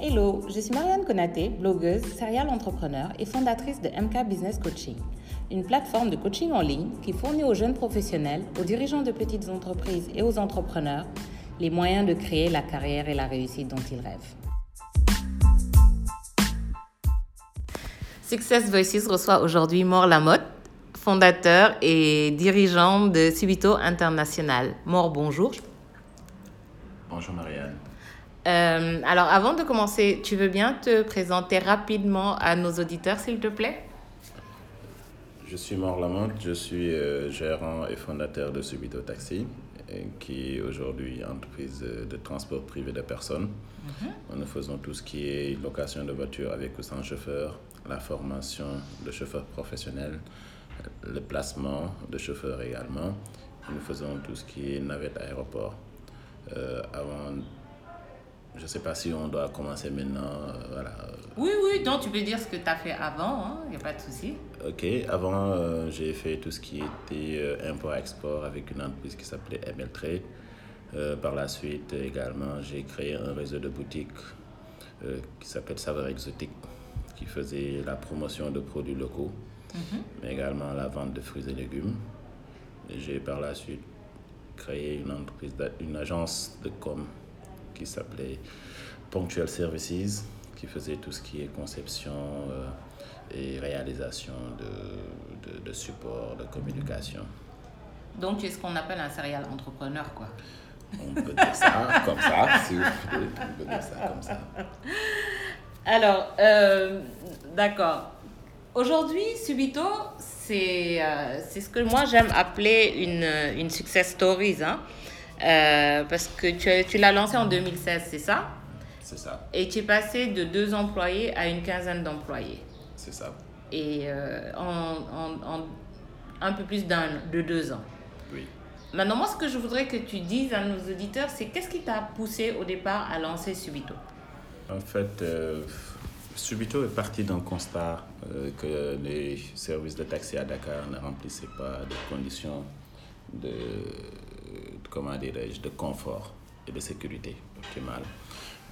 Hello, je suis Marianne Konaté, blogueuse, serial entrepreneur et fondatrice de MK Business Coaching, une plateforme de coaching en ligne qui fournit aux jeunes professionnels, aux dirigeants de petites entreprises et aux entrepreneurs les moyens de créer la carrière et la réussite dont ils rêvent. Success Voices reçoit aujourd'hui Maur Lamotte, fondateur et dirigeant de Subito International. Maur, bonjour. Bonjour Marianne. Euh, alors, avant de commencer, tu veux bien te présenter rapidement à nos auditeurs, s'il te plaît? Je suis Maur Lamotte, je suis euh, gérant et fondateur de Subito Taxi, euh, qui est aujourd'hui entreprise de transport privé de personnes. Nous faisons tout ce qui est location de voitures avec ou sans chauffeur, la formation de chauffeurs professionnels, le placement de chauffeurs également. Nous faisons tout ce qui est navette aéroport. Euh, avant, je ne sais pas si on doit commencer maintenant. euh, voilà. Oui, oui, donc tu peux dire ce que tu as fait avant, il n'y a pas de souci. Ok, avant, euh, j'ai fait tout ce qui était euh, import-export avec une entreprise qui s'appelait ML Trade. Euh, par la suite, également, j'ai créé un réseau de boutiques qui s'appelle Saveur Exotique, qui faisait la promotion de produits locaux, mais également la vente de fruits et légumes. J'ai par la suite créé une entreprise, une agence de com qui s'appelait Punctual Services, qui faisait tout ce qui est conception euh, et réalisation de, de, de support, de communication. Donc, tu es ce qu'on appelle un serial entrepreneur, quoi. On peut dire ça comme ça, si vous voulez, on peut dire ça comme ça. Alors, euh, d'accord. Aujourd'hui, Subito, c'est euh, ce que moi j'aime appeler une, une success stories. Hein? Euh, parce que tu, tu l'as lancé en 2016, c'est ça? C'est ça, Et tu es passé de deux employés à une quinzaine d'employés. c'est ça. Et euh, en, en- en un peu plus d'un de deux ans. Oui. Maintenant, moi, ce que je voudrais que tu dises à nos auditeurs, c'est qu'est-ce qui t'a poussé au départ à lancer Subito? En fait, euh, Subito est parti d'un constat que les services de taxi à Dakar ne remplissaient pas des conditions de, comment dirais-je, de confort et de sécurité optimale.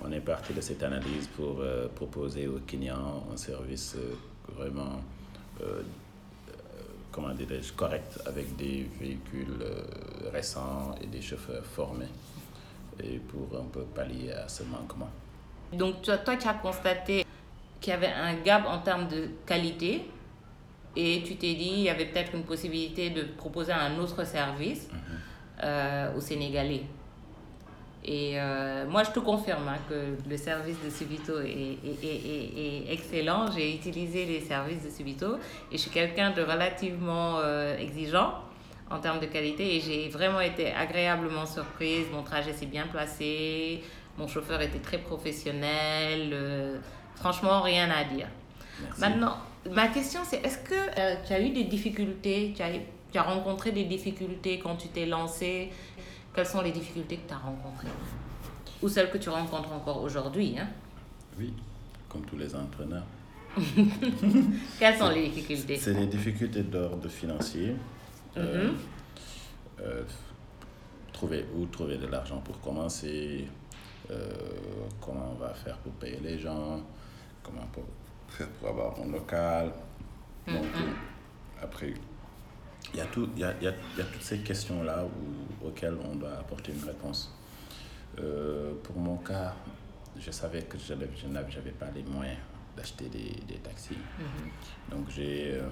On est parti de cette analyse pour euh, proposer aux clients un service euh, vraiment, euh, comment dirais-je, correct avec des véhicules récents et des chauffeurs formés et pour un peu pallier à ce manquement. Donc, toi, toi, tu as constaté qu'il y avait un gap en termes de qualité et tu t'es dit il y avait peut-être une possibilité de proposer un autre service euh, aux Sénégalais. Et euh, moi, je te confirme hein, que le service de Subito est, est- est- est- excellent. J'ai utilisé les services de Subito et je suis quelqu'un de relativement euh, exigeant en termes de qualité et j'ai vraiment été agréablement surprise. Mon trajet s'est bien placé, mon chauffeur était très professionnel. euh, franchement, rien à dire. Merci. Maintenant, ma question c'est est-ce que tu as eu des difficultés? Tu as, tu as rencontré des difficultés quand tu t'es lancé Quelles sont les difficultés que tu as rencontrées? Ou celles que tu rencontres encore aujourd'hui hein? Oui, comme tous les entraîneurs. Quelles sont les difficultés? C'est des difficultés d'ordre financier. Euh, euh, trouver où trouver de l'argent pour commencer, euh, comment on va faire pour payer les gens, comment pour faire pour avoir un local. Donc, euh, après, y, a tout, il, y a, y a, y a toutes ces questions-là auxquelles on doit apporter une réponse. Euh, pour mon cas, je savais que je n'avais pas les moyens d'acheter des, des taxis. Donc j'ai euh,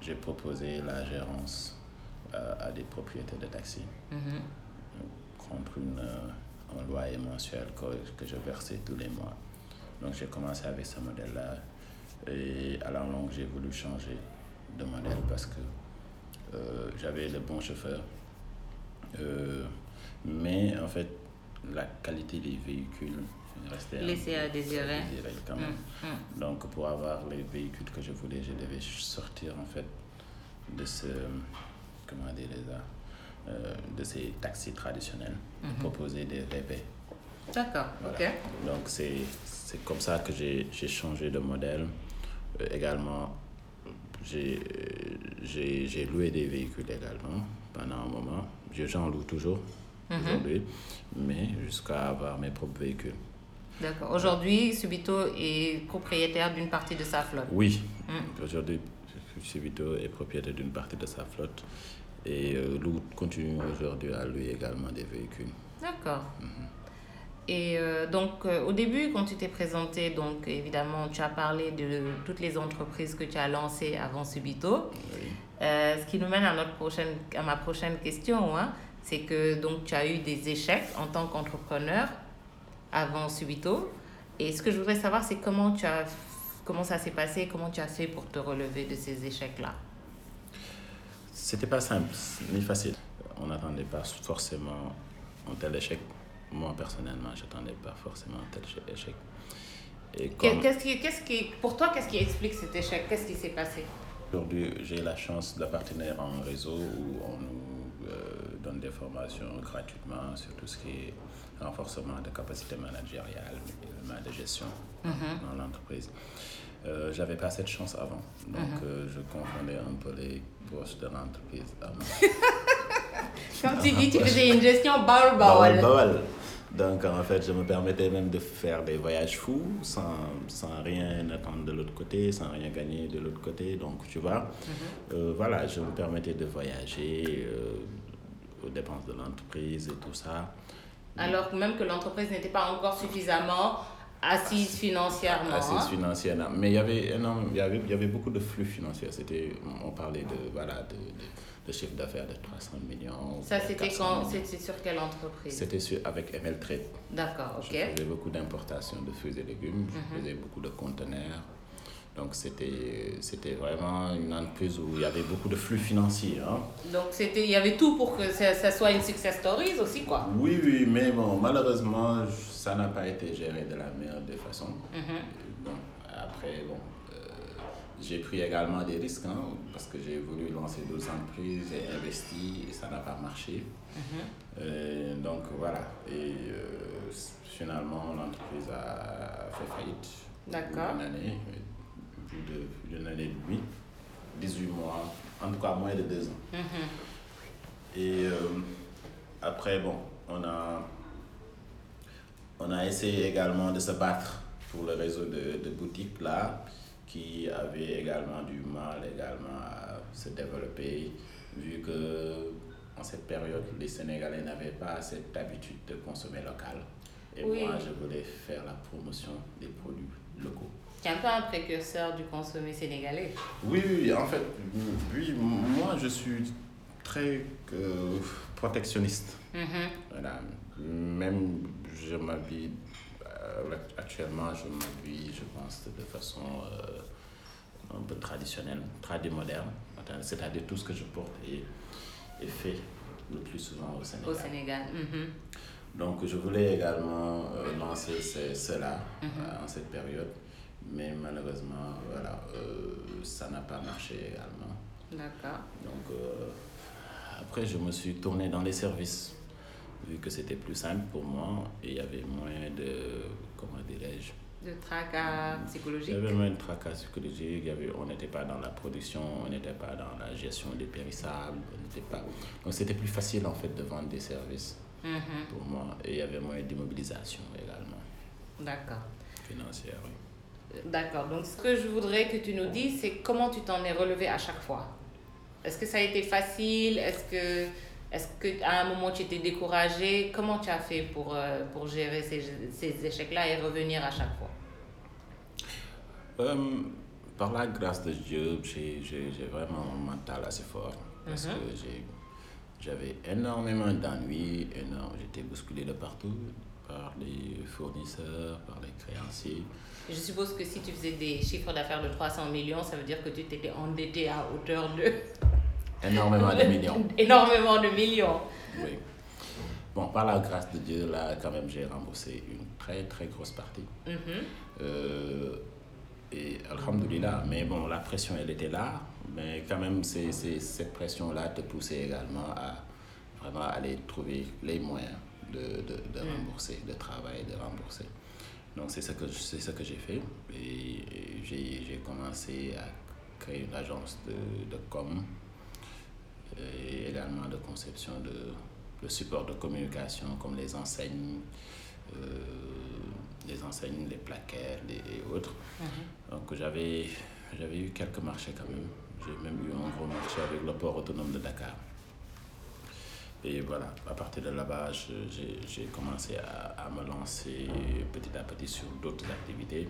j'ai proposé la gérance euh, à des propriétaires de taxis Mhm. contre une, un loyer mensuel que, que je versais tous les mois. Donc j'ai commencé avec ce modèle-là et à la longue j'ai voulu changer de modèle parce que euh, j'avais le bon chauffeur. Euh, mais en fait, la qualité des véhicules restait à désirer. quand même. Mm, mm. Donc pour avoir les véhicules que je voulais, je devais sortir en fait de ce, comment dire ça, euh, de ces taxis traditionnels, et proposer des VP. D'accord, Voilà. ok. Donc c'est comme ça que j'ai j'ai changé de modèle. Euh, également, j'ai euh, j'ai j'ai loué des véhicules également pendant un moment. Je- J'en loue toujours aujourd'hui, mais jusqu'à avoir mes propres véhicules. D'accord. Aujourd'hui, Subito est propriétaire d'une partie de sa flotte. Oui. Aujourd'hui, Subito est propriétaire d'une partie de sa flotte. Et euh, nous continuons aujourd'hui à lui également des véhicules. D'accord. Et euh, donc, euh, au début, quand tu t'es présenté, donc évidemment, tu as parlé de toutes les entreprises que tu as lancées avant Subito. Euh, ce qui nous mène à, notre prochaine, à ma prochaine question, hein, c'est que donc, tu as eu des échecs en tant qu'entrepreneur avant Subito. Et ce que je voudrais savoir, c'est comment, tu as, comment ça s'est passé, comment tu as fait pour te relever de ces échecs-là? C'était pas simple ni facile. On n'attendait pas forcément un tel échec. Moi, personnellement, je n'attendais pas forcément un tel échec. Et comme... qu'est-ce qui, qu'est-ce qui, pour toi, qu'est-ce qui explique cet échec? Qu'est-ce qui s'est passé? Aujourd'hui, j'ai la chance d'appartenir à un réseau où on nous euh, donne des formations gratuitement sur tout ce qui est renforcement de capacité managériale, de gestion mm-hmm. dans l'entreprise. Euh, j'avais pas cette chance avant. Donc, uh-huh. euh, je confondais un peu les postes de l'entreprise Comme tu dis, tu faisais une gestion baol Donc, en fait, je me permettais même de faire des voyages fous sans, sans rien attendre de l'autre côté, sans rien gagner de l'autre côté. Donc, tu vois, uh-huh. euh, voilà, je me permettais de voyager aux dépenses de l'entreprise et tout ça. Alors même que l'entreprise n'était pas encore suffisamment assise financièrement. Assise hein. financièrement. Mais il y avait énorme, il y avait, il y avait beaucoup de flux financiers. C'était, on parlait de, voilà, de, de, chiffre d'affaires de 300 millions. Ça, c'était sur quelle entreprise? C'était avec ML Trade. D'accord, ok. Je faisais beaucoup d'importations de fruits et légumes. Je mhm. faisais beaucoup de conteneurs. Donc c'était, vraiment une entreprise où il y avait beaucoup de flux financiers. Hein. Donc il y avait tout pour que ça, ça, soit une success story aussi, quoi. Oui, oui, mais bon, malheureusement, ça n'a pas été géré de la meilleure des façons. Bon, après, bon, j'ai pris également des risques hein, parce que j'ai voulu lancer d'autres entreprises, j'ai investi et ça n'a pas marché. Mm-hmm. Euh, donc voilà, et euh, finalement l'entreprise a fait faillite. D'accord. Une année de d'une année et demie, 18 mois, en tout cas moins de deux ans. Mm-hmm. Et euh, après, bon, on a, on a essayé également de se battre pour le réseau de, de boutiques là, qui avait également du mal également à se développer, vu que en cette période, les Sénégalais n'avaient pas cette habitude de consommer local. Et moi, je voulais faire la promotion des produits locaux. Tu es un peu un précurseur du consommé sénégalais. Oui, oui, en fait, oui, moi je suis très euh, protectionniste. Mm-hmm. Voilà. Même je m'habille, euh, actuellement je m'habille, je pense, de façon euh, un peu traditionnelle, très moderne. C'est-à-dire tout ce que je porte est, est, fait le plus souvent au Sénégal. Au Sénégal. Mm-hmm. Donc je voulais également lancer cela mm-hmm. en cette période. Mais malheureusement, voilà, euh, ça n'a pas marché également. D'accord. Donc, euh, après, je me suis tourné dans les services, vu que c'était plus simple pour moi et il y avait moins de, comment dirais-je, de tracas psychologiques Il y avait moins de tracas psychologiques, il y avait, on n'était pas dans la production, on n'était pas dans la gestion des périssables, on n'était pas... Donc c'était plus facile en fait de vendre des services mm-hmm. pour moi et il y avait moins d'immobilisation également. D'accord. Financière, oui. D'accord. Donc, ce que je voudrais que tu nous dises, c'est comment tu t'en es relevé à chaque fois? Est-ce que ça a été facile? Est-ce que, est-ce que à un moment tu étais découragé? Comment tu as fait pour, euh, pour gérer ces, ces échecs-là et revenir à chaque fois? Euh, Par la grâce de Dieu, j'ai, vraiment un mental assez fort. Parce mhm. que j'ai, j'avais énormément d'ennuis, j'étais bousculé de partout par les fournisseurs, par les créanciers. Je suppose que si tu faisais des chiffres d'affaires de 300 millions, ça veut dire que tu t'étais endetté à hauteur de... Énormément de millions. Énormément de millions. Oui. Bon, par la grâce de Dieu, là, quand même, j'ai remboursé une très, très grosse partie. Mm-hmm. Euh, et Alhamdulillah, mais bon, la pression, elle était là. Mais quand même, c'est, cette pression-là te poussait également à vraiment aller trouver les moyens de, de, de mm. rembourser, de travailler, de rembourser. Donc c'est ce que, c'est ce que j'ai fait. Et, j'ai, commencé à créer une agence de, de com et également de conception de, de support de communication comme les enseignes, euh, les enseignes, les plaquettes et autres. Donc j'avais j'avais eu quelques marchés quand même. J'ai même eu un gros marché avec le port autonome de Dakar. Et voilà, à partir de là-bas, j'ai commencé à, à, me lancer petit à petit sur d'autres activités.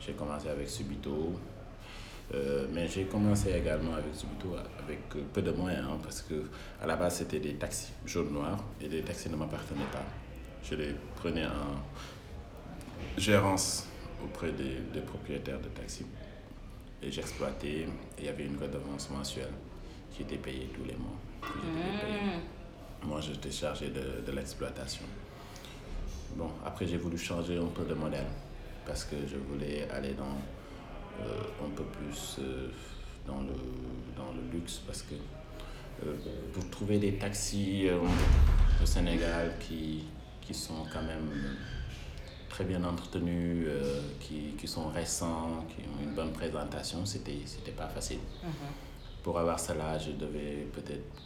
J'ai commencé avec Subito, euh, mais j'ai commencé également avec Subito avec peu de moyens, hein, parce que à la base c'était des taxis jaune-noir et les taxis ne m'appartenaient pas. Je les prenais en gérance auprès des, des propriétaires de taxis et j'exploitais. Il y avait une redevance mensuelle qui était payée tous les mois. Mmh. Moi, j'étais chargé de, de l'exploitation. Bon, après, j'ai voulu changer un peu de modèle parce que je voulais aller dans euh, un peu plus euh, dans, le, dans le luxe parce que euh, pour trouver des taxis au Sénégal qui, qui sont quand même très bien entretenus, euh, qui, qui, sont récents, qui ont une bonne présentation, c'était, c'était pas facile. Mm-hmm. Pour avoir cela, je devais peut-être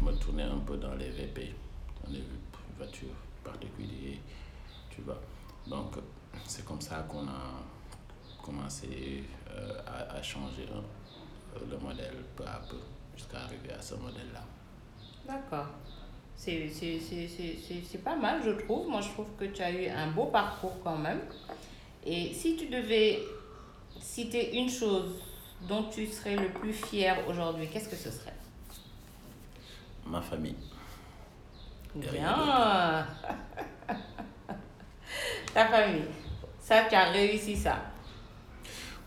me tourner un peu dans les VP, dans les voitures particulières, tu vois. Donc, c'est comme ça qu'on a commencé euh, à, à, changer hein, le modèle peu à peu jusqu'à arriver à ce modèle-là. D'accord. C'est pas mal, je trouve. Moi, je trouve que tu as eu un beau parcours quand même. Et si tu devais citer une chose dont tu serais le plus fier aujourd'hui, qu'est-ce que ce serait? Ma famille. Bien. Ta famille. Ça, tu as réussi ça.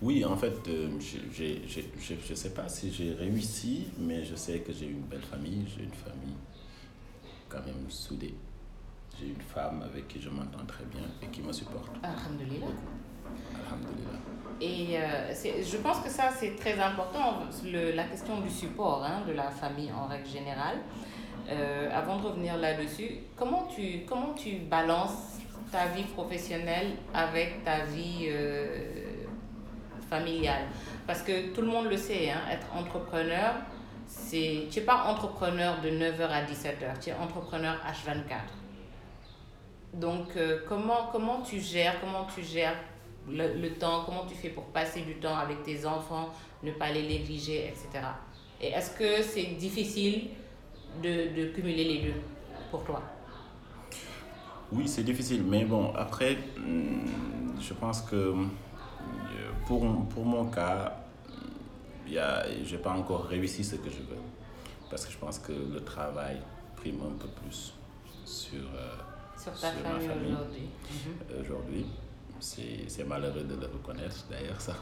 Oui, en fait, euh, je ne sais pas si j'ai réussi, mais je sais que j'ai une belle famille, j'ai une famille quand même soudée. J'ai une femme avec qui je m'entends très bien et qui me supporte. Alhamdulillah. Alhamdulillah. Et euh, je pense que ça, c'est très important, le, la question du support hein, de la famille en règle générale. Euh, avant de revenir là-dessus, comment tu, comment tu balances ta vie professionnelle avec ta vie euh, familiale? Parce que tout le monde le sait, hein, être entrepreneur, c'est, tu n'es pas entrepreneur de 9h à 17h, tu es entrepreneur H24. Donc, euh, comment, comment tu gères, comment tu gères le, le, temps, comment tu fais pour passer du temps avec tes enfants, ne pas les négliger, etc. Et est-ce que c'est difficile de, de cumuler les deux pour toi? Oui, c'est difficile, mais bon, après, hmm, je pense que euh, pour, pour mon cas, je n'ai pas encore réussi ce que je veux. Parce que je pense que le travail prime un peu plus sur, euh, sur, ta sur famille ma famille aujourd'hui. Aujourd'hui, c'est malheureux de le reconnaître d'ailleurs, ça,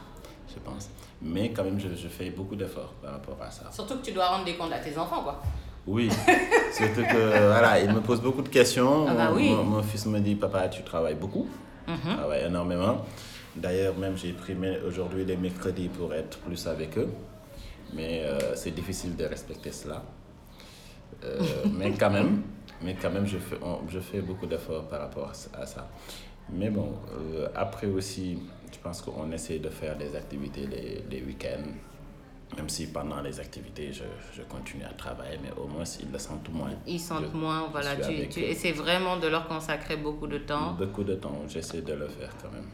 je pense. Mais quand même, je, je fais beaucoup d'efforts par rapport à ça. Surtout que tu dois rendre des comptes à tes enfants, quoi. Oui, surtout que voilà, il me pose beaucoup de questions. Ah bah oui. mon, mon, fils me dit, papa, tu travailles beaucoup, mm -hmm. tu travailles énormément. D'ailleurs, même j'ai pris aujourd'hui les mercredis pour être plus avec eux. Mais euh, c'est difficile de respecter cela. Euh, mais quand même, mais quand même je, fais, on, je fais beaucoup d'efforts par rapport à ça. Mais bon, euh, après aussi, je pense qu'on essaie de faire des activités les, les week-ends. Même si pendant les activités, je, je, continue à travailler, mais au moins, ils le sentent moins. Ils sentent je, moins, voilà. Tu, tu essaies vraiment de leur consacrer beaucoup de temps. Beaucoup de temps, j'essaie de le faire quand même.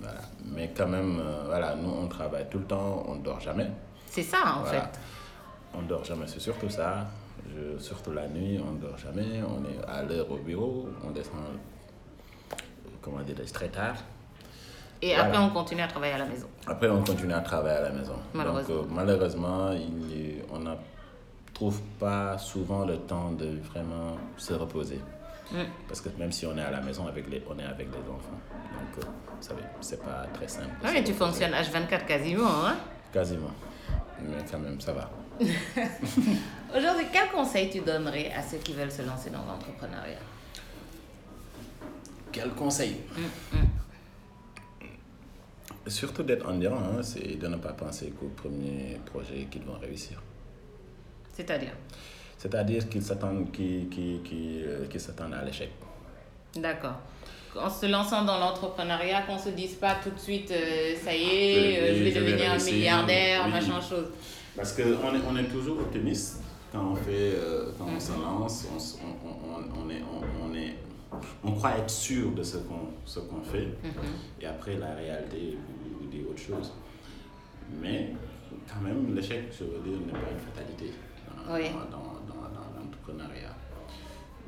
Voilà. Mais quand même, euh, voilà, nous, on travaille tout le temps, on ne dort jamais. C'est ça, en Voilà. fait. On dort jamais, c'est surtout ça. Je- surtout la nuit, on dort jamais. On est à l'heure au bureau, on descend, comment dire, très tard. Et Voilà. après, on continue à travailler à la maison. Après, on continue à travailler à la maison. Malheureusement. Donc, euh, malheureusement, il on ne trouve pas souvent le temps de vraiment se reposer. Mm. Parce que même si on est à la maison, avec les, on est avec les enfants. Donc, euh, vous savez, c'est pas très simple. se mais tu fonctionnes H24 quasiment, hein Quasiment. Mais quand même, ça va. Aujourd'hui, quel conseil tu donnerais à ceux qui veulent se lancer dans l'entrepreneuriat? Quel conseil? Mm, mm. Surtout d'être endurant, hein, c'est de ne pas penser qu'au premier projet qu'ils vont réussir. C'est-à-dire? C'est-à-dire qu'ils s'attendent qu'ils, qu'ils, qu'ils, euh, qu'ils s'attendent à l'échec. D'accord. En se lançant dans l'entrepreneuriat, qu'on se dise pas tout de suite, euh, ça y est, euh, je vais je vais devenir un milliardaire, oui. machin chose. Parce qu'on est, on est toujours optimiste quand on, fait, euh, quand on Mhm. se lance. On, on, on, on est, on, on est on croit être sûr de ce qu'on ce qu'on fait, et après la réalité vous dit autre chose. Mais quand même, l'échec, je veux dire, n'est pas une fatalité dans, Oui. dans.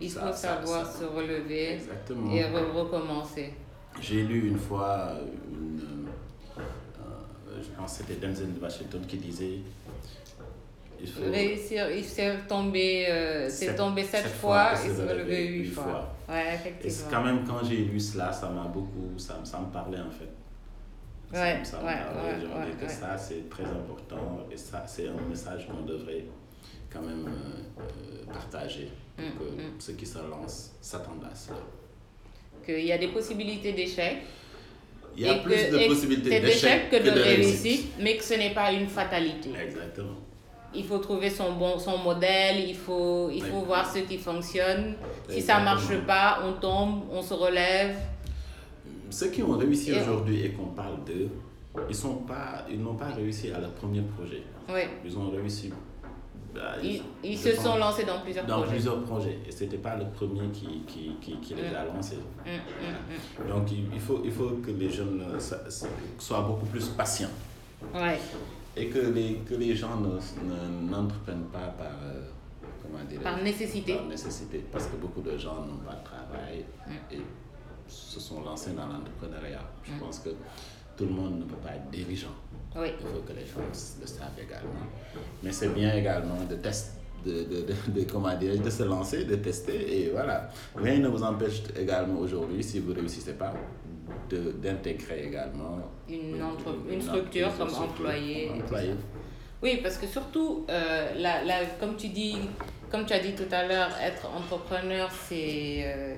Il Ça- faut savoir ça- se relever Exactement. et re- recommencer. J'ai lu une fois une. euh, euh, je pense que c'était Denzel Washington qui disait. Il faut, Réussir, il s'est tombé, euh, s'est Sept- tombé sept, sept fois, fois et s'est relevé huit fois. fois. Ouais, Et effectivement. quand même quand j'ai lu cela, ça m'a beaucoup. Ça, me- ça me parlait en fait. Ça- Ouais, ça, me ouais, parlait. ouais, ouais, que ça, c'est très important et ça, c'est un message qu'on devrait quand même euh, euh, partager pour Mm, que mm. ceux qui se lancent s'attendent à cela. Qu'il y a des possibilités d'échec. Il y a et plus que- de possibilités d'échec que de, réussite, mais que ce n'est pas une fatalité. Exactement. Il faut trouver son bon son modèle, il faut, il faut voir ce qui fonctionne. Si ça marche Exactement. pas, on tombe, on se relève. Ceux qui ont réussi aujourd'hui et qu'on parle d'eux, ils sont pas, ils n'ont pas réussi à leur premier projet. Oui. Ils ont réussi. Bah, Ils, se sont lancés dans plusieurs dans projets. plusieurs projets. Et c'était pas le premier qui, qui, qui, qui les a lancés. Mm, mm, Donc il, faut, il faut que les jeunes euh, soient beaucoup plus patients. mm. Ouais. Et que les, que les gens ne, ne- n'entreprennent pas par, euh, comment dire, Par nécessité. par nécessité. Parce que beaucoup de gens n'ont pas de travail Mm. et se sont lancés dans l'entrepreneuriat. Je pense que tout le monde ne peut pas être dirigeant. Oui. Il faut que les gens le savent également. Mais c'est bien également de tester. De, de, de, comment dire, de se lancer, de tester et voilà. Rien ne vous empêche également aujourd'hui, si vous ne réussissez pas, d'intégrer également Une, entre- une- structure comme employé. comme. Oui, parce que surtout, euh, la, la- comme, tu dis, comme tu as dit tout à l'heure, être entrepreneur, c'est euh,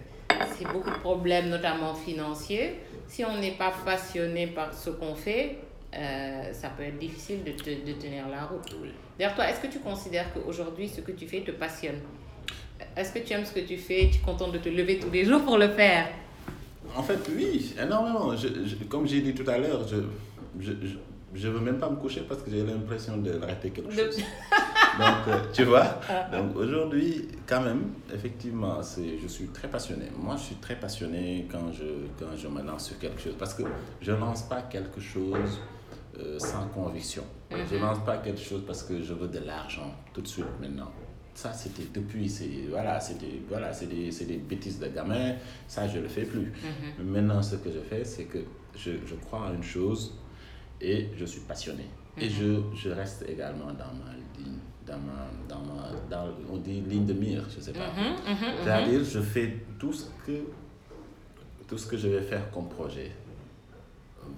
c'est beaucoup de problèmes, notamment financiers. Si on n'est pas passionné par ce qu'on fait, euh, ça peut être difficile de, te- de tenir la route. Oui. D'ailleurs, toi, est-ce que tu considères qu'aujourd'hui, ce que tu fais te passionne? Est-ce que tu aimes ce que tu fais? Tu es content de te lever tous les jours pour le faire? En fait, oui, énormément. Je, je- comme j'ai dit tout à l'heure, je je, je, je veux même pas me coucher parce que j'ai l'impression de rater quelque De- chose. Donc, euh, tu vois? Donc aujourd'hui, quand même, effectivement, c'est, je suis très passionné. Moi, je suis très passionné quand je, quand je me lance sur quelque chose parce que je ne lance pas quelque chose euh, sans conviction. Je ne lance pas quelque chose parce que je veux de l'argent tout de suite maintenant. Ça, c'était depuis, c'est, voilà, c'était, voilà, c'est des, c'est des bêtises de gamin. Ça, je ne le fais plus. Mais maintenant, ce que je fais, c'est que je, je crois en une chose et je suis passionné. Et je, je reste également dans ma ligne, dans ma, dans ma, dans, on dit ligne de mire, je sais pas. C'est-à-dire, je fais tout ce que, tout ce que je vais faire comme projet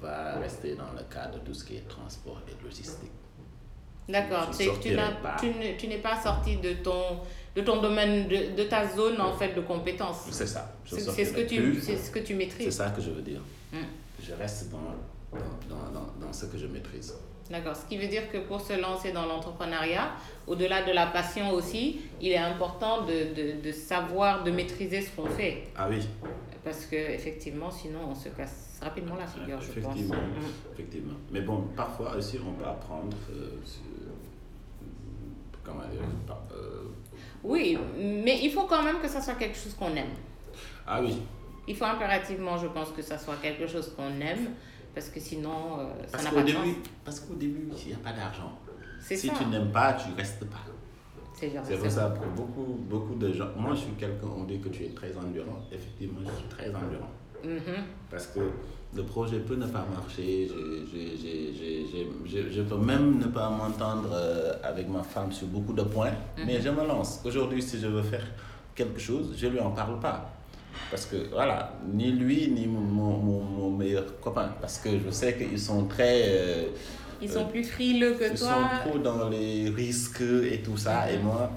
va rester dans le cadre de tout ce qui est transport et logistique. D'accord, c'est tu n'es pas sorti de ton, de ton domaine, de, de ta zone en fait de compétence. C'est ça. C'est c'est ce, que tu- c'est ce que tu C'est maîtrises. ça que je veux dire. Mm. Je reste dans, dans, dans, dans ce que je maîtrise. D'accord, ce qui veut dire que pour se lancer dans l'entrepreneuriat, au-delà de la passion aussi, il est important de, de, de savoir, de maîtriser ce qu'on fait. Ah oui, Parce que effectivement, sinon on se casse rapidement la figure, je pense. effectivement, Mm. effectivement. Mais bon, parfois aussi, on peut apprendre euh, comment dire, euh, Oui, mais il faut quand même que ça soit quelque chose qu'on aime. ah oui, Il faut impérativement, je pense, que ça soit quelque chose qu'on aime, parce que sinon, euh, ça n'a pas de début, sens. parce qu'au début, il n'y a pas d'argent. Si ça. tu n'aimes pas, tu restes pas. C'est pour ça pour beaucoup, beaucoup de gens. Moi, je suis quelqu'un, on dit que tu es très endurant. Effectivement, je suis très endurant. Mhm. Parce que le projet peut ne pas marcher. Je, je, je, je, je, je- je peux même ne pas m'entendre euh, avec ma femme sur beaucoup de points. Mais je me lance. Aujourd'hui, si je veux faire quelque chose, je ne lui en parle pas. Parce que voilà, ni lui, ni mon, mon, meilleur copain. Parce que je sais qu'ils sont très. euh, Ils sont plus frileux que ils toi. sont trop dans les risques et tout ça. Et moi,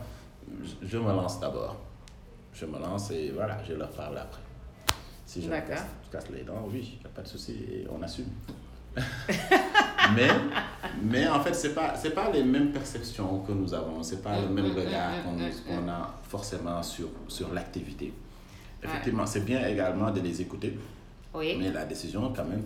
je, je me lance d'abord. Je me lance et voilà, je leur parle après. Si je casse, les dents, oui, il n'y a pas de souci et on assume. mais, mais en fait, ce n'est pas, pas les mêmes perceptions que nous avons, ce n'est pas le même mm, regard mm, qu'on mm, qu'on a forcément sur, sur l'activité. Effectivement, c'est bien également de les écouter, Oui. mais la décision quand même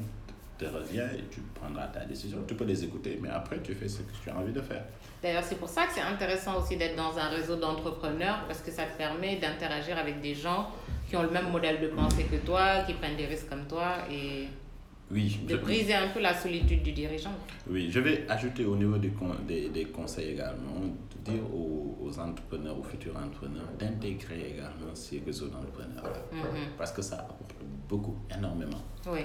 te revient et tu prendras ta décision. Tu peux les écouter, mais après tu fais ce que tu as envie de faire. D'ailleurs, c'est pour ça que c'est intéressant aussi d'être dans un réseau d'entrepreneurs parce que ça te permet d'interagir avec des gens qui ont le même modèle de pensée que toi, qui prennent des risques comme toi et Oui, de je- briser un peu la solitude du dirigeant. Oui, je vais ajouter au niveau des, con- des, des conseils également, de dire aux, aux entrepreneurs, aux futurs entrepreneurs, d'intégrer également ces réseaux d'entrepreneurs. Mhm. Parce que ça apporte beaucoup, énormément. Oui,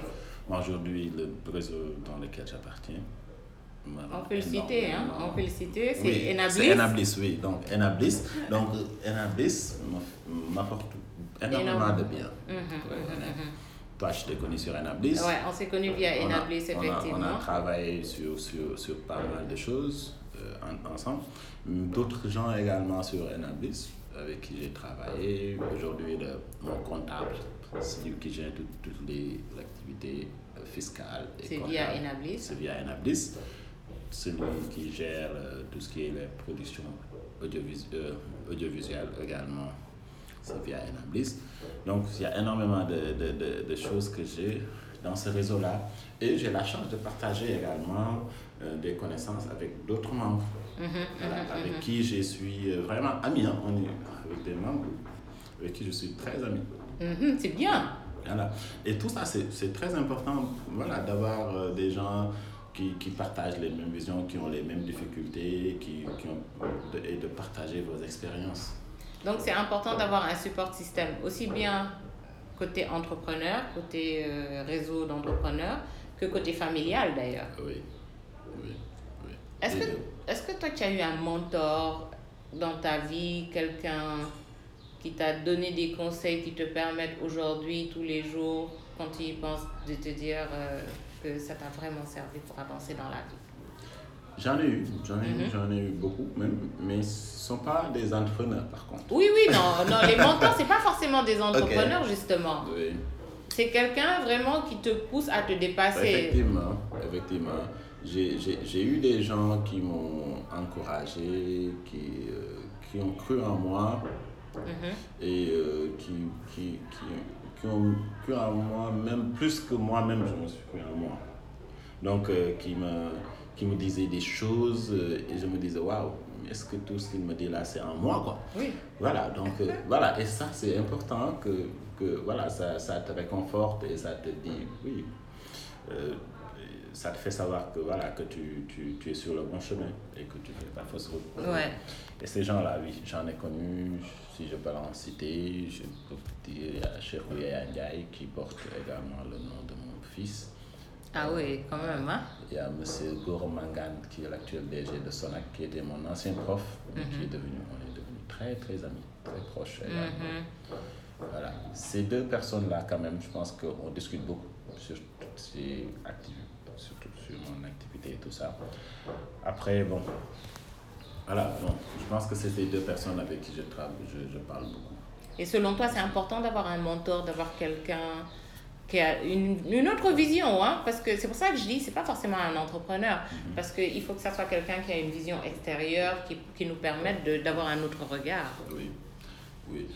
Moi, aujourd'hui, le réseau dans lequel j'appartiens, on peut le citer, hein. On peut le citer, c'est Oui, Enablis. C'est Enablis, oui. Donc, Enablis, donc, Enablis m'apporte énormément de bien. Mhm, mhm, mhm. Toi, je t'ai connu sur Enablis. Ouais, on s'est connus via Enablis, on a- effectivement. On a, travaillé sur, sur, sur pas mal de choses euh, en- ensemble. D'autres gens également sur Enablis avec qui j'ai travaillé. Aujourd'hui, mon comptable, c'est lui qui gère tout- toutes les activités euh, fiscales. C'est via Enablis. C'est via Enablis. Celui qui gère euh, tout ce qui est la production audiovis- euh, audiovisuelle également, c'est via Enablis. Donc, il y a énormément de, de, de, de choses que j'ai dans ce réseau-là. Et j'ai la chance de partager également euh, des connaissances avec d'autres membres, Mhm, voilà, mhm, avec mhm. qui je suis euh, vraiment ami. hein. On est avec des membres avec qui je suis très ami. C'est bien. Voilà. Et tout ça, c'est c'est très important voilà, d'avoir euh, des gens qui, qui partagent les mêmes visions, qui ont les mêmes difficultés, qui, qui ont, et de partager vos expériences. Donc c'est important d'avoir un support système, aussi bien côté entrepreneur, côté euh, réseau d'entrepreneurs, que côté familial d'ailleurs. Oui, oui, oui. Est-ce que, est-ce que toi tu as eu un mentor dans ta vie, quelqu'un qui t'a donné des conseils qui te permettent aujourd'hui, tous les jours, quand tu y penses, de te dire euh, que ça t'a vraiment servi pour avancer dans la vie? J'en ai eu, j'en ai, eu, Mhm. ai eu beaucoup même, mais ce ne sont pas des entrepreneurs par contre. Oui, oui, non, non les mentors, c'est pas forcément des entrepreneurs justement. Oui. C'est quelqu'un vraiment qui te pousse à te dépasser. Effectivement, effectivement. J'ai eu des gens qui m'ont encouragé, qui, euh, qui ont cru en moi Mhm. et euh, qui, qui, qui, qui ont cru en moi, même plus que moi-même, je me suis cru en moi. Donc, euh, qui, me, qui me disaient des choses euh, et je me disais, waouh, est-ce que tout ce qu'il me dit là, c'est en moi, quoi? Oui. Voilà, donc euh, voilà, et ça c'est important que, que voilà, ça, ça te réconforte et ça te dit, oui, euh, ça te fait savoir que voilà, que tu, tu, tu es sur le bon chemin et que tu fais pas fausse route. Ouais. Et ces gens-là, oui, j'en ai connu, si je peux en citer, je peux dire, Cheikh Ndiaye qui porte également le nom de mon fils. Ah oui, quand même, hein Il y a M. Goro Mangan qui est l'actuel DG de Sonac, qui était mon ancien prof, mais qui est devenu, on est devenu très très amis, très proches. Mhm. Voilà. Ces deux personnes-là, quand même, je pense qu'on discute beaucoup sur toutes ces activités, surtout sur mon activité et tout ça. Après, bon, voilà, bon, je pense que c'est ces deux personnes avec qui je travaille, je, je parle beaucoup. Et selon toi, c'est important d'avoir un mentor, d'avoir quelqu'un qui a une, une autre vision, hein, parce que c'est pour ça que je dis, c'est pas forcément un entrepreneur, parce qu'il faut que ça soit quelqu'un qui a une vision extérieure, qui, qui nous permette d'avoir un autre regard. Oui, oui.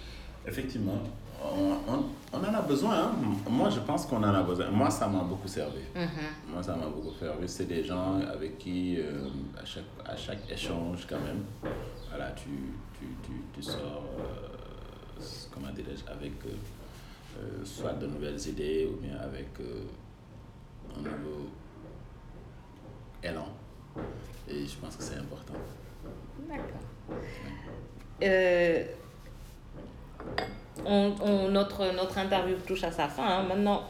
Effectivement, on, on, on en a besoin. hein. Moi, je pense qu'on en a besoin. Moi, ça m'a beaucoup servi. Mhm. Moi, ça m'a beaucoup servi. C'est des gens avec qui, euh, à, chaque, à chaque échange, quand même, voilà, tu, tu, tu, tu sors, euh, comment dirais-je, avec euh, euh, soit de nouvelles idées ou bien avec euh, un nouveau élan. Et je pense que c'est important. D'accord. Euh, on, on- notre, notre interview touche à sa fin. hein. Maintenant,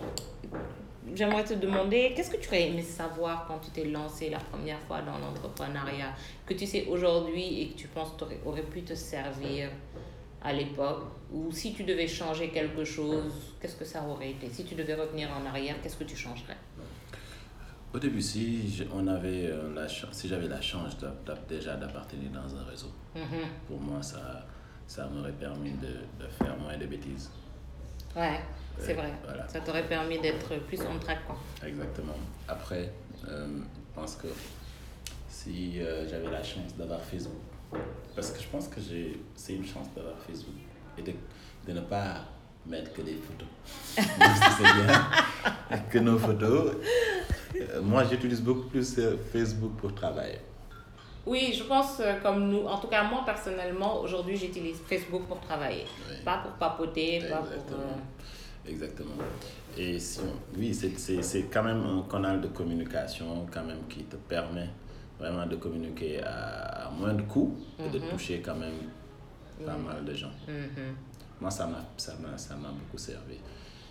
j'aimerais te demander, qu'est-ce que tu aurais aimé savoir quand tu t'es lancé la première fois dans l'entrepreneuriat, que tu sais aujourd'hui et que tu penses t'aurais- aurait pu te servir? À l'époque Ou si tu devais changer quelque chose, qu'est-ce que ça aurait été? Si tu devais revenir en arrière, qu'est-ce que tu changerais? Au début, si on avait euh, la chance, si j'avais la chance d'a- déjà d'appartenir dans un réseau, Mhm. pour moi, ça, ça m'aurait permis de, de faire moins de bêtises. Ouais, c'est Ouais, vrai. voilà. Ça t'aurait permis d'être plus on track. Quoi. Exactement. Après, euh, je pense que si euh, j'avais la chance d'avoir Facebook, parce que je pense que j'ai, c'est une chance d'avoir Facebook et de, de ne pas mettre que des photos. C'est bien? Que nos photos. Euh, moi, j'utilise beaucoup plus euh, Facebook pour travailler. Oui, je pense euh, comme nous. En tout cas, moi personnellement, aujourd'hui, j'utilise Facebook pour travailler. Pas pour papoter, pas pour. Euh, Exactement. Et si oui, c'est quand même un canal de communication quand même qui te permet vraiment de communiquer à, moins de coûts et de mhm. toucher quand même pas mal de gens. Mhm. Moi, ça m'a beaucoup servi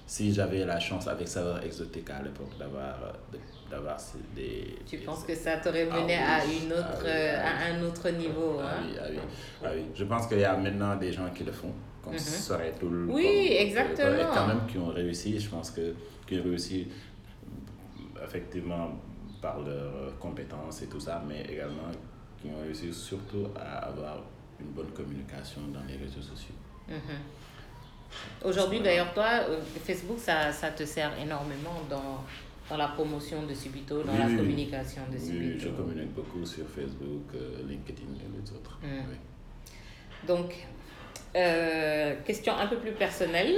si j'avais la chance avec Saveur Exotique à l'époque d'avoir d'avoir des tu penses que ça t'aurait mené ah à une autre ah à un autre niveau ah, hein? oui, ah, oui, ah oui je pense qu'il y a maintenant des gens qui le font comme mm serait tout le oui exactement et quand même qui ont réussi je pense que qui ont réussi effectivement par leurs compétences et tout ça mais également qui ont réussi surtout à avoir une bonne communication dans les réseaux sociaux mm Aujourd'hui, d'ailleurs, toi, euh, Facebook, ça, ça, te sert énormément dans, dans la promotion de Subito, dans la communication de Subito. Oui, je communique beaucoup sur Facebook, euh, LinkedIn et les autres. Hmm. Donc, euh, question un peu plus personnelle.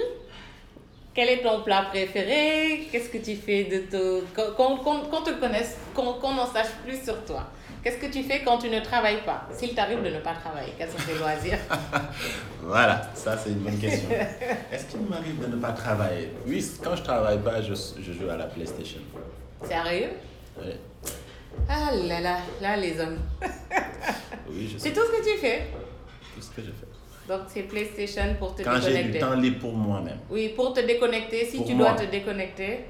Quel est ton plat préféré? Qu'est-ce que tu fais de tout Qu'on te connaisse, qu'on en sache plus sur toi. Qu'est-ce que tu fais quand tu ne travailles pas? S'il t'arrive de ne pas travailler, quels sont tes loisirs? Voilà, ça c'est une bonne question. Est-ce qu'il m'arrive de ne pas travailler? Oui, quand je ne travaille pas, je, je, joue à la PlayStation. Sérieux? Oui. Ah là là, là les hommes. oui, je C'est tout ce que tu fais? Tout ce que je fais. Donc c'est PlayStation pour te déconnecter. Quand j'ai du temps libre pour moi-même. Oui, pour te déconnecter, si tu dois te déconnecter.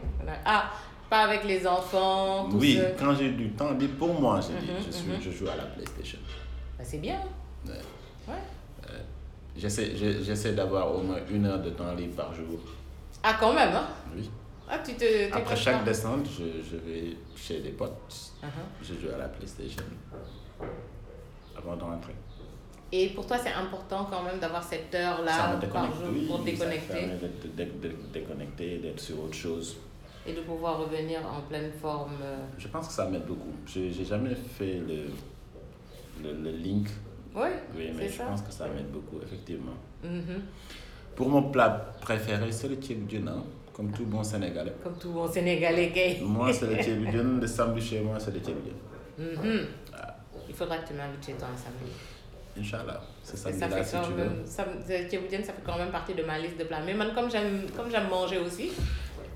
Ah, pas avec les enfants. Tout oui, quand j'ai du temps libre pour moi, je, mhm, je, suis, mhm. je joue à la PlayStation. Bah, c'est bien. Ouais. J'essaie, j'essaie d'avoir au moins une heure de temps libre par jour. Ah, quand même, hein? Oui. Ah, tu te, Après chaque descente, je, je, vais chez des potes. Uh-huh. Je joue à la PlayStation avant de rentrer. Et pour toi, c'est important quand même d'avoir cette heure-là par jour pour déconnecter. Ça permet de, déconnecter, d'être sur autre chose et de pouvoir revenir en pleine forme euh. Je pense que ça m'aide beaucoup. Je n'ai jamais fait le, le, le link. Oui, oui mais je pense que ça m'aide beaucoup, effectivement. Mm-hmm. Pour mon plat préféré, c'est le tchébudjun, hein, comme tout bon Sénégalais. Comme tout bon Sénégalais, gay. Moi, c'est le tchébudjun. Le samedi chez moi, c'est le tchébudjun. Mm-hmm. Ah. Il faudra que tu m'invites chez toi un samedi. Inch'Allah, c'est samedi là si tu veux. Ça, ça fait quand même partie de ma liste de plats. Mais man, comme j'aime manger aussi,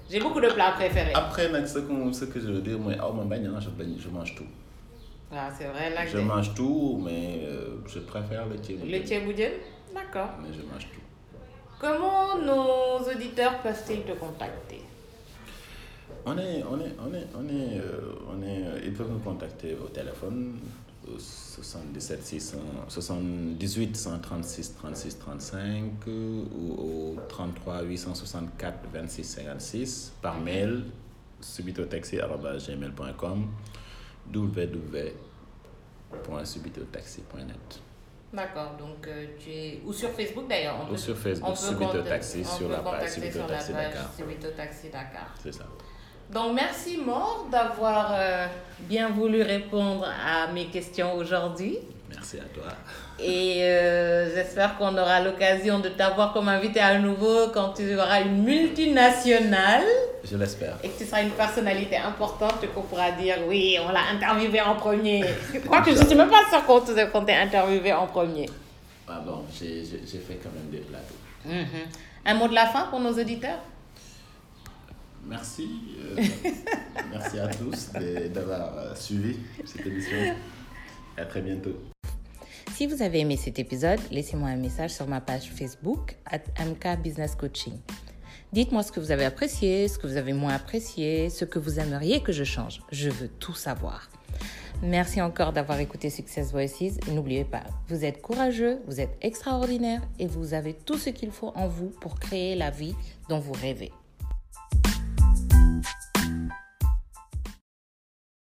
j'ai beaucoup de plats préférés. Après, ce, que, ce que je veux dire, moi, oh, je, mange tout. Ah, c'est vrai, là. Je mange tout, mais euh, je préfère le thé Le thé D'accord. Mais je mange tout. Comment nos auditeurs peuvent-ils te contacter? On est, on est, on est, on est, euh, on est, euh, ils peuvent nous contacter au téléphone 77 600, 78 136 36 35 ou au 33 864 26 56 par mail subitotaxi.gmail.com www.subitotaxi.net D'accord, donc euh, tu es. Ou sur Facebook d'ailleurs Ou sur Facebook, Subito Taxi, sur la page. Subito Taxi Dakar. C'est ça. Donc, merci Maud d'avoir euh, bien voulu répondre à mes questions aujourd'hui. Merci à toi. Et euh, j'espère qu'on aura l'occasion de t'avoir comme invité à nouveau quand tu auras une multinationale. Je l'espère. Et que tu seras une personnalité importante qu'on pourra dire oui, on l'a interviewé en premier. je crois que je ne suis même pas sûre qu'on t'ait interviewé en premier. Ah bon, j'ai fait quand même des plateaux. Mhm. Un mot de la fin pour nos auditeurs? Merci. Euh, merci à tous d'avoir euh, suivi cette émission. À très bientôt. Si vous avez aimé cet épisode, laissez-moi un message sur ma page Facebook at MK Business Coaching. Dites-moi ce que vous avez apprécié, ce que vous avez moins apprécié, ce que vous aimeriez que je change. Je veux tout savoir. Merci encore d'avoir écouté Success Voices. N'oubliez pas, vous êtes courageux, vous êtes extraordinaire et vous avez tout ce qu'il faut en vous pour créer la vie dont vous rêvez.